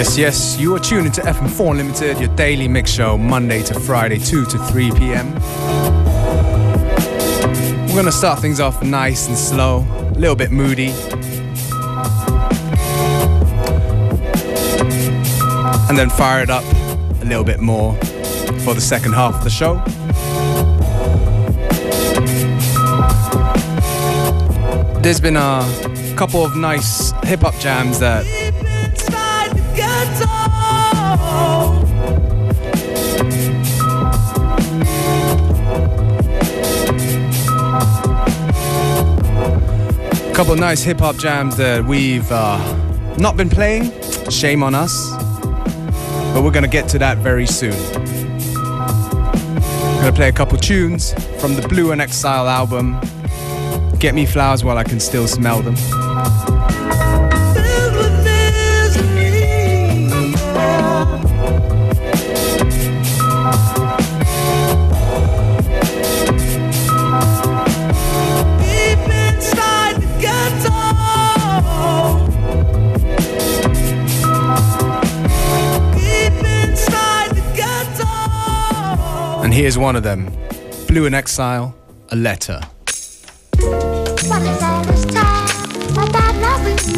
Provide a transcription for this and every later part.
Yes, yes, you are tuned into FM4 Unlimited, your daily mix show, Monday to Friday, 2 to 3 p.m. We're gonna start things off nice and slow, a little bit moody. And then fire it up a little bit more for the second half of the show. There's been a couple of nice hip hop jams that couple nice hip hop jams that we've uh, not been playing. Shame on us. But we're gonna get to that very soon. I'm gonna play a couple tunes from the Blu and Exile album. Get me flowers while I can still smell them. And here's one of them. Blu in Exile, a letter. What is all this talk about loving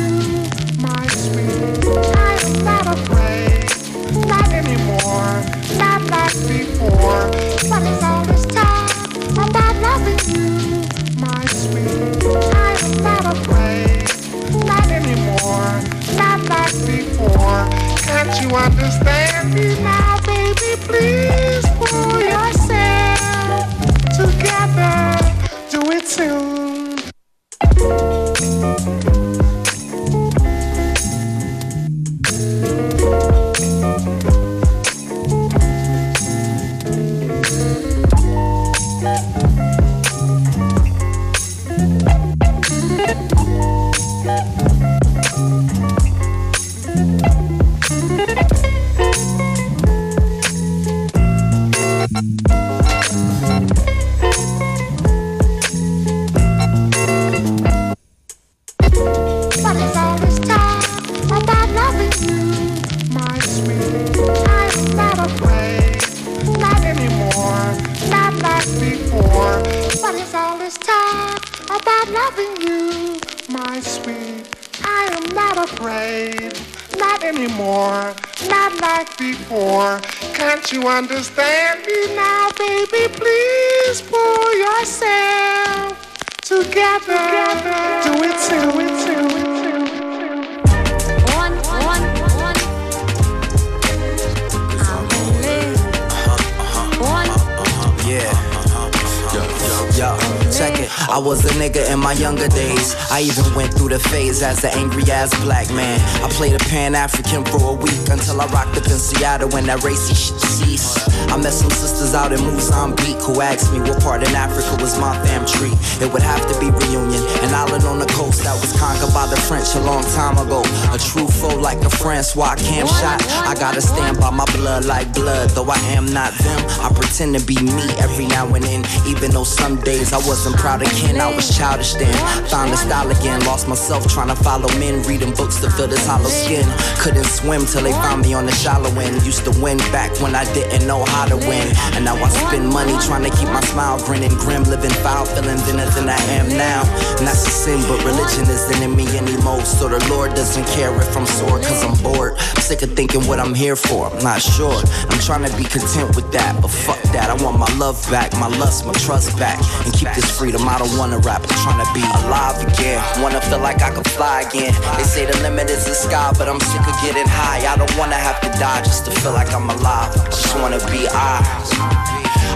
I was a nigga in my younger days. I even went through the phase as the angry ass black man. I played a Pan African for a week until I rocked up in Seattle when that racy shit ceased. I met some sisters out in Mozambique who asked me what part in Africa was my fam tree. It would have to be Reunion, an island on the coast that was conquered by the French a long time ago. A true foe like a Francois camp shot. I gotta stand by my blood like blood, though I am not them. I pretend to be me every now and then, even though some days I wasn't proud of I was childish then. Found the style again, lost myself trying to follow men, reading books to fill this hollow skin. Couldn't swim till they found me on the shallow end. Used to win back when I didn't know how to win. And now I spend money trying to keep my smile grinning, grim, living foul, feeling thinner than I am now. And that's a sin, but religion isn't in me anymore. So the Lord doesn't care if I'm sore, cause I'm bored. I'm sick of thinking what I'm here for, I'm not sure. I'm trying to be content with that, but fuck that. I want my love back, my lust, my trust back. And keep this freedom, I don't wanna rap, I'm trying to be alive again. Wanna feel like I can fly again. They say the limit is the sky, but I'm sick of getting high. I don't wanna have to die just to feel like I'm alive. I just wanna be I.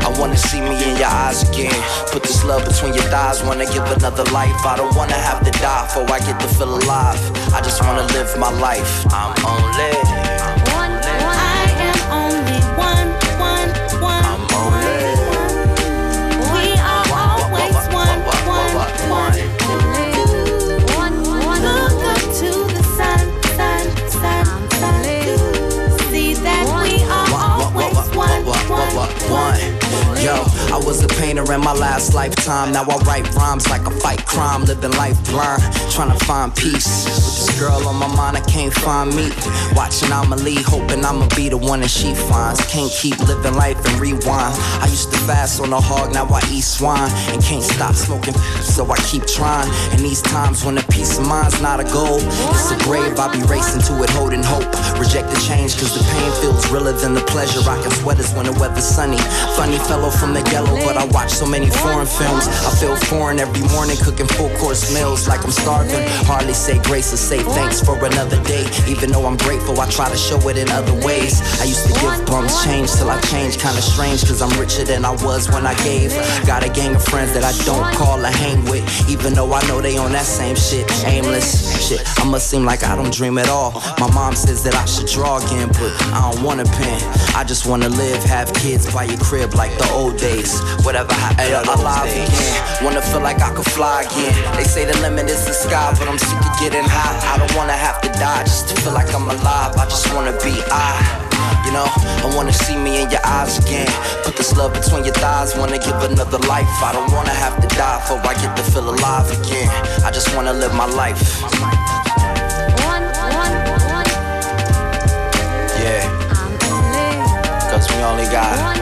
I wanna see me in your eyes again. Put this love between your thighs, wanna give another life. I don't wanna have to die before I get to feel alive. I just wanna live my life. I'm. One, my last lifetime. Now I write rhymes like I fight crime, living life blind, trying to find peace. With this girl on my mind, I can't find me. Watching I'ma leave, hoping I'ma be the one that she finds. Can't keep living life and rewind. I used to fast on the hog, now I eat swine and can't stop smoking, so I keep trying. And these times when the peace of mind's not a goal. It's a grave I be racing to it, holding hope. Reject the change, cause the pain feels realer than the pleasure. Rocking sweaters when the weather's sunny. Funny fellow from the yellow, but I watch so many foreign films. I feel foreign every morning, cooking full course meals like I'm starving. Hardly say grace or say thanks for another day. Even though I'm grateful, I try to show it in other ways. I used to give bums change till I changed, kinda strange, cause I'm richer than I was when I gave. Got a gang of friends that I don't call, or hang with, even though I know they on that same shit aimless. Shit, I must seem like I don't dream at all. My mom says that I should draw again, but I don't wanna pen. I just wanna live, have kids, buy a crib like the old days. Whatever happened, I'm alive again. Wanna feel like I could fly again. They say the limit is the sky, but I'm sick of getting high. I don't wanna have to die just to feel like I'm alive. I just wanna be I. You know, I wanna see me in your eyes again. Put this love between your thighs, wanna give another life. I don't wanna have to die for I get to feel alive again. I just wanna live my life. Yeah. Cause we only got.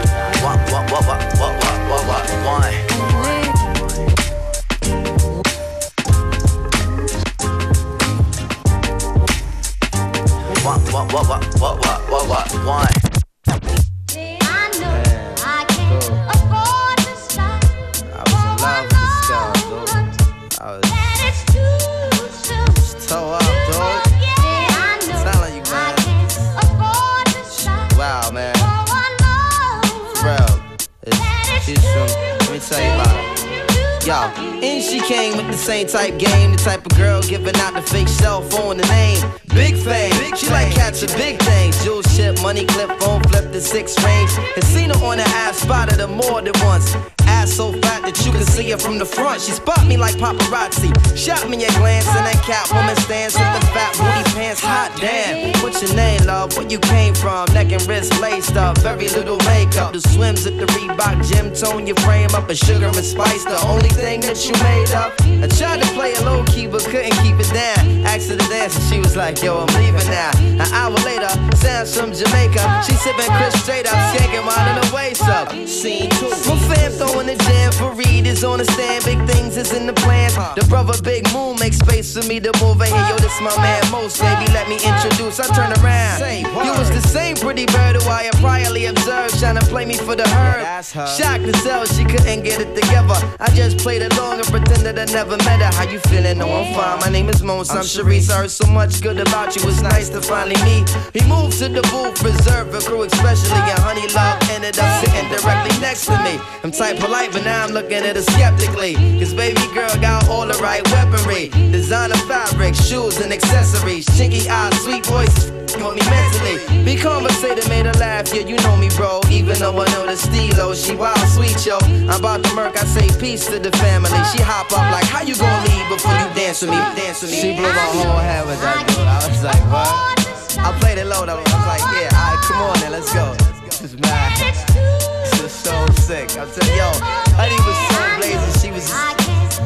type game, the type of girl giving out the fake cell phone, the name. Big fame, big she like catching big things. Jewel ship, money clip, phone flip the six range. And seen her on the ass, spotted her more than once. Ass so fat that you can see her from the front. She spot me like paparazzi. Shot me a glance, and that cat woman stands with the fat booty pants. Hot damn. What's your name, love? Where you came gets stuff, very little makeup. the swims at the Reebok gym, tone your frame up and sugar and spice. The only thing that you made up. I tried to play a low key, but couldn't keep it down. Asked her to dance, and she was like, Yo, I'm leaving now. An hour later, Sam's from Jamaica. She sipping Chris straight up, skanking while in the waist up. Scene two. My fam throwing the jam for Reed is on the stand. Big things is in the plan. The brother Big Moon makes space for me to move in here. Yo, this my man Most, baby. Let me introduce. I turn around. You was the same pretty bird girl I had priorly observed trying to play me for the herb. Shocked to tell she couldn't get it together. I just played along and pretended I never met her. How you feeling? No, I'm fine. My name is Mons. I'm, Sharice. I heard so much good about you. It's nice to finally meet. He moved to the booth, preserve the crew, especially a honey love ended up sitting directly next to me. I'm tight polite, but now I'm looking at her skeptically. Cause baby girl got all the right weaponry. Designer fabric, shoes and accessories. Chinky eyes, sweet voice, on me mentally. Be conversating, man laugh, yeah, you know me, bro. Even though I know the steelo, she wild sweet, yo. I'm about to murk, I say peace to the family. She hop up like, how you gonna leave before you dance with me? Dance with me. She blew my whole head with that dude. I was like, what? I played it low though. I was like, yeah, alright, come on then, let's go. This is mad. This is so sick. I'm telling yo, honey was so blazing. She was,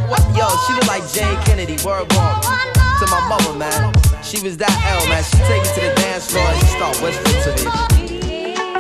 what? Yo, she looked like Jay Kennedy. Word walk to my mama, man. She was that L, man. She take me to the dance floor and she start whispering to me.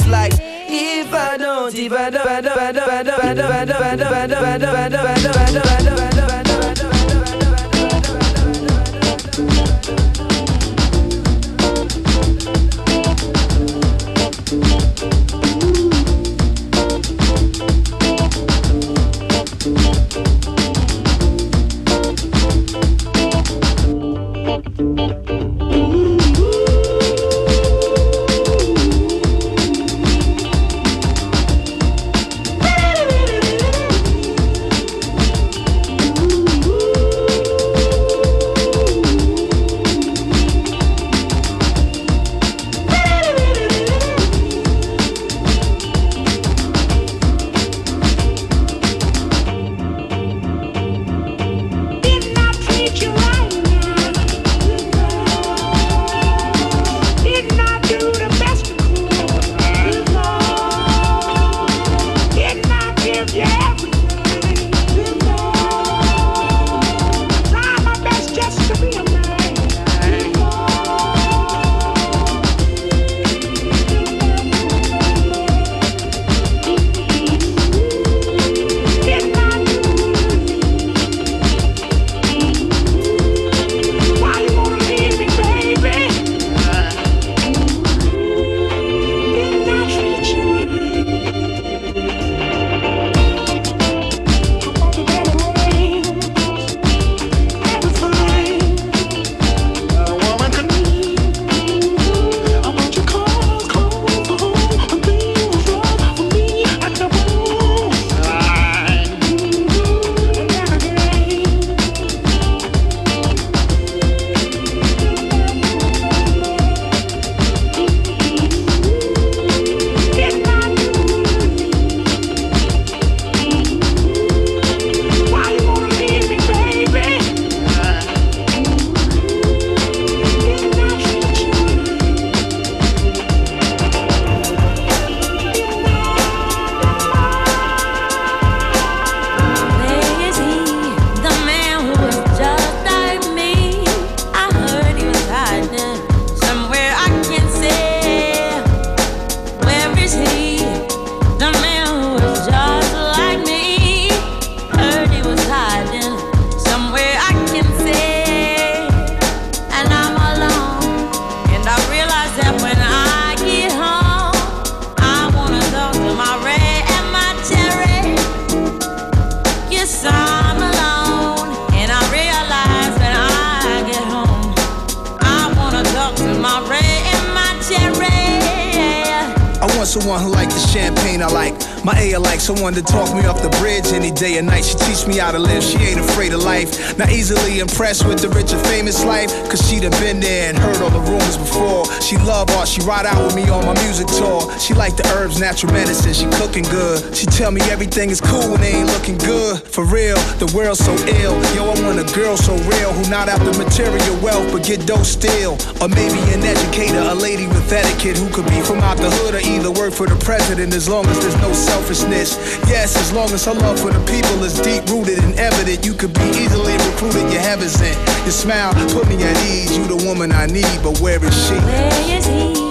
lyrics like If I don't, if I don't, I don't, I don't, I don't, I don't, I don't, I don't, I don't, I don't, I don't, I don't, I don't, I don't, I don't, I don't, How to live, she ain't afraid of life. Not easily impressed with the rich and famous life, cause she done been there and heard all the rumors before. She love art, she ride out with me on my music tour. She like the herbs, natural medicine, she cooking good. She tell me everything is cool when they ain't looking good. For real, the world's so ill. Yo, I want a girl so real who not after material wealth but get dope still. Or maybe an educator, a lady with etiquette who could be from out the hood or either work for the president as long as there's no selfishness. Yes, as long as her love for the people is deep rooted and evident, you could be easily recruited. Your heaven's in. Your smile put me at ease. You the woman I need, but where is she? Where is he?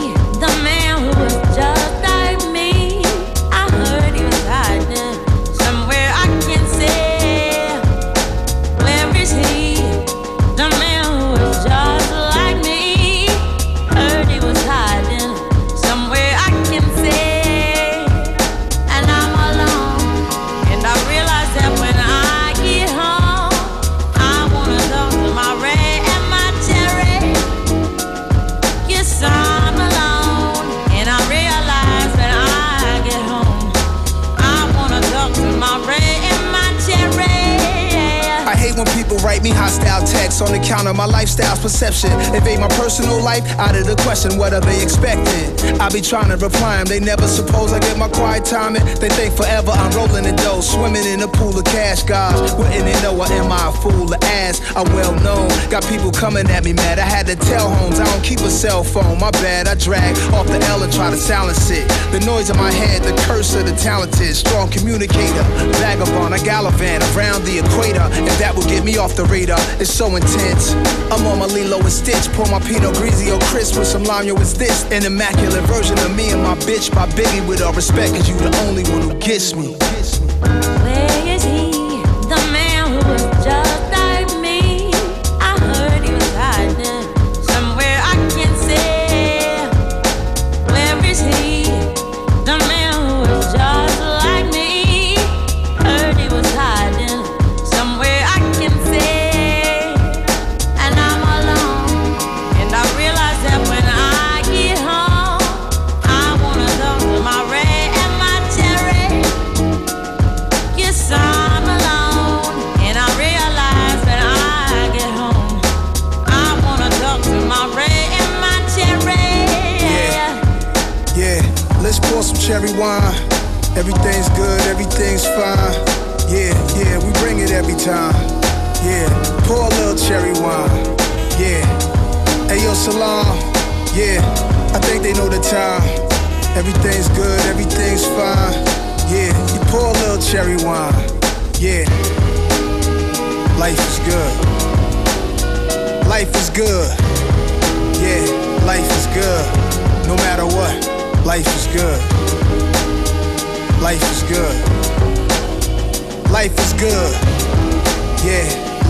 Perception. Invade my personal life out of the question, what are they expecting? I be trying to reply 'em, they never suppose I get my quiet time they think forever I'm rolling in dough, swimming in a pool of cash, guys. Wouldn't they know or am I a fool to ask? I'm well known, got people coming at me mad. I had to tell homes I don't keep a cell phone, my bad. I drag off the L and try to silence it. The noise in my head, the curse of the talented, strong communicator, vagabond, I gallivant around the equator, and that will get me off the radar. It's so intense. I'm on my Lilo and Stitch, pour my Pinot Grigio crisp with some lime. Yo, it's this an immaculate version of me and my bitch by Biggie. With all respect, cause you the only one who gets me.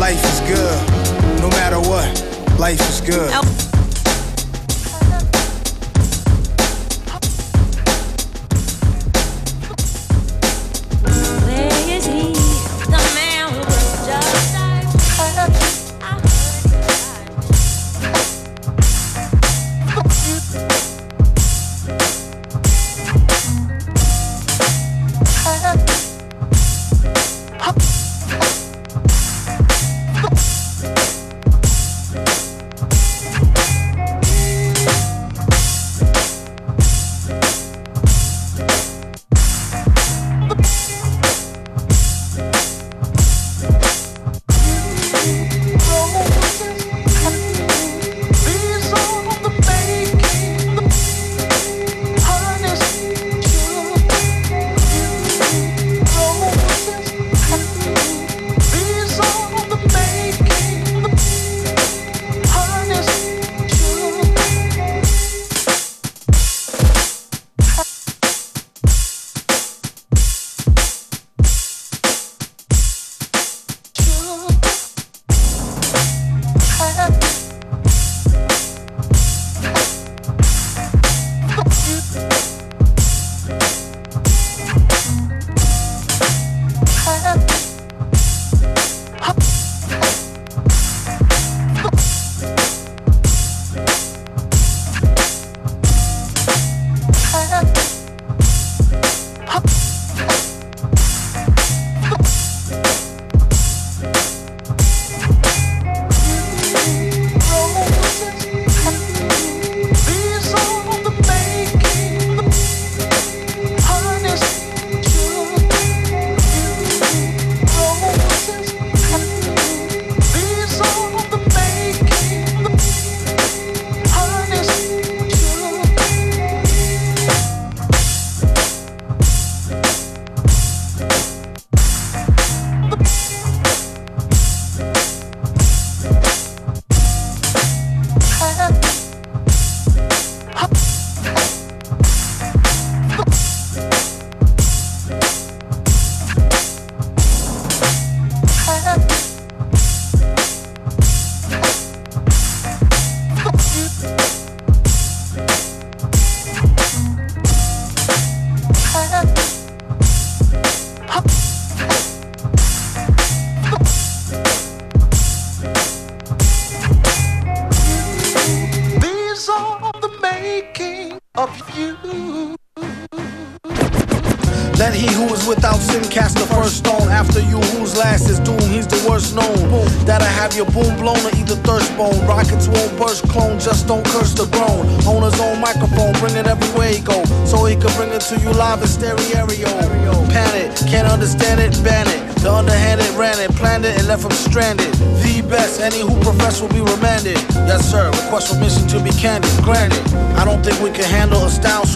Life is good. No matter what, life is good.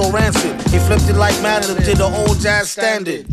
So rancid. He flipped it like Madden did the old jazz standard.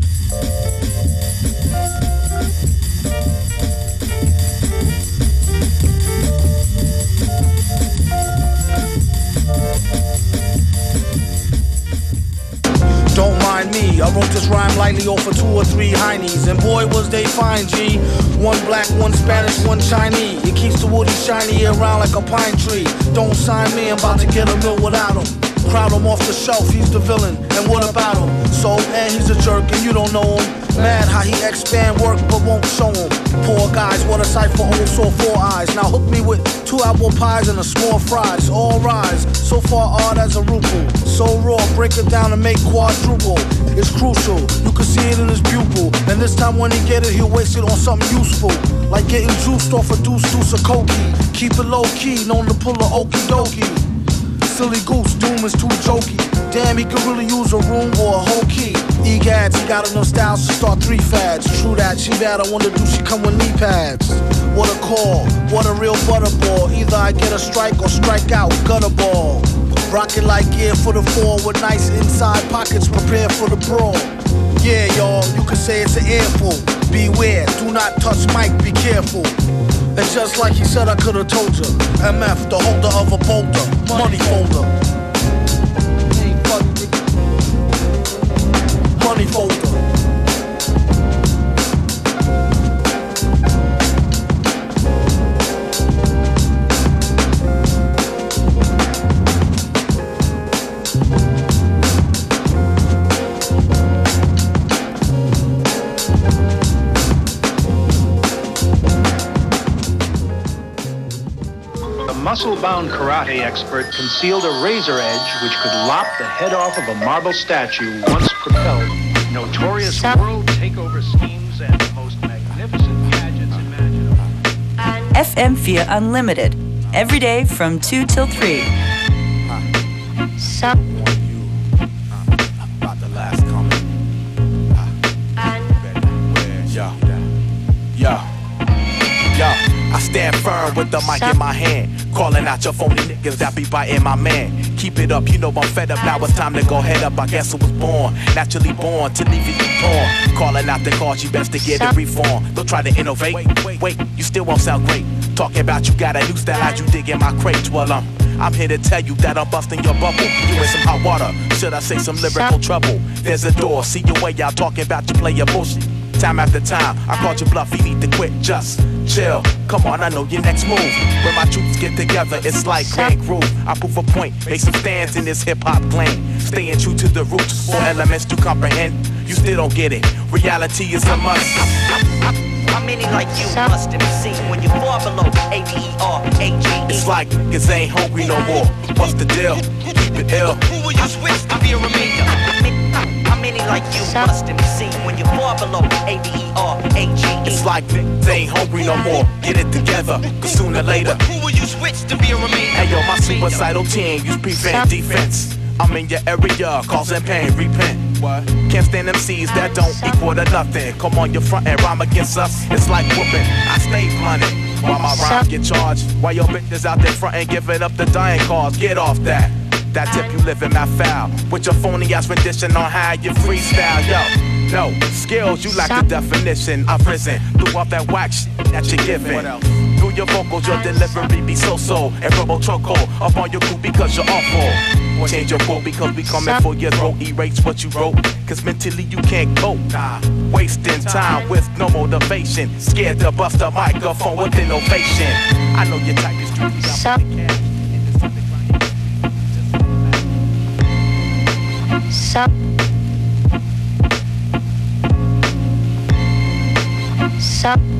Don't mind me, I wrote this rhyme lightly off of two or three heinies. And boy, was they fine, G. One black, one Spanish, one Chinese. It keeps the woody shiny around like a pine tree. Don't sign me, I'm about to get a mill without him. Crowd him off the shelf, he's the villain. And what about him? So, and he's a jerk, and you don't know him. Mad how he expand work but won't show him. Poor guys, what a sight for old sore four eyes. Now hook me with two apple pies and a small fries. All rise, so far odd as a ruple. So raw, break it down and make quadruple. It's crucial, you can see it in his pupil. And this time when he get it, he'll waste it on something useful. Like getting juiced off a deuce deuce of cokie. Keep it low key, known to pull a okey dokey. Silly goose, doom is too jokey. Damn, he could really use a room or a whole key. Egads, he got enough styles to start three fads. True that, she bad, I wonder do she come with knee pads? What a call, what a real butterball. Either I get a strike or strike out, gutter ball. Rocket like gear for the four with nice inside pockets prepare for the brawl. Yeah, y'all, you can say it's an earful. Beware, do not touch mic, be careful. And just like he said, I could've told you. MF, the holder of a boulder, money folder. Money folder. Muscle-bound karate expert concealed a razor edge which could lop the head off of a marble statue once propelled. Notorious world takeover schemes and the most magnificent pageants imaginable. FM4 Unlimited. Every day from 2 till 3. About the last. Yo. Yo. Yo. I stand firm with the mic in my hand. Calling out your phony niggas that be biting my man. Keep it up, you know I'm fed up. Now it's time to go head up. I guess I was born, naturally born to leave you torn. Calling out the cause, you best to get it reform. Don't try to innovate. Wait, wait, you still won't sound great. Talking about you got a new style as you dig in my crate. Well, um, I'm here to tell you that I'm busting your bubble. You in some hot water, should I say some lyrical trouble? There's a door, see your way out talking about you play your bullshit. Time after time, I called you bluff, you need to quit, just chill. Come on, I know your next move. When my troops get together, it's like Grand Groove. I prove a point, make some stands in this hip hop lane. Staying true to the roots, four elements to comprehend. You still don't get it, reality is a must. How many like you must have seen when you fall below A B E R A G E? It's like niggas ain't hungry no more. What's the deal? Keep it ill. Who will you switch to be a remainder? How many like you must have seen when you fall below A B E R A G E? It's like niggas ain't hungry no more. Get it together, cause sooner or later. Who will you switch to be a remainder? Hey yo, my suicidal team use prevent defense. I'm in your area, causing pain, repent. What? Can't stand MCs that don't equal to nothing. Come on your front and rhyme against us, it's like whooping. I stay blunted while my rhymes get charged. While your bitches out there front and giving up the dying cause. Get off that. That tip you living my foul. With your phony ass rendition on how you freestyle, yo. No, skills, you lack the definition. I've risen through all that wax that you're giving. Through your vocals, your delivery be so-so. And robo choco up on your crew because you're awful. Change your quote because we coming for your throat. Erase what you wrote, cause mentally you can't cope. Nah, wasting time with no motivation. Scared to bust a microphone with innovation. I know your type is strictly right. Sup.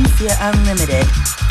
Valencia Unlimited.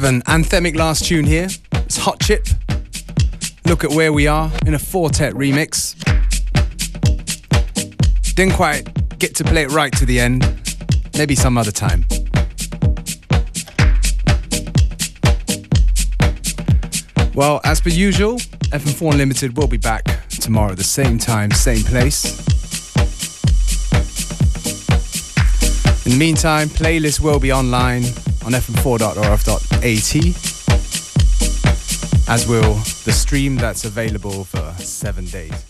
of an anthemic last tune here. It's Hot Chip. Look at where we are in a Four-Tet remix. Didn't quite get to play it right to the end. Maybe some other time. Well, as per usual, FM4 Unlimited will be back tomorrow at the same time, same place. In the meantime, playlist will be online on fm4.orf.at, as will the stream that's available for seven days.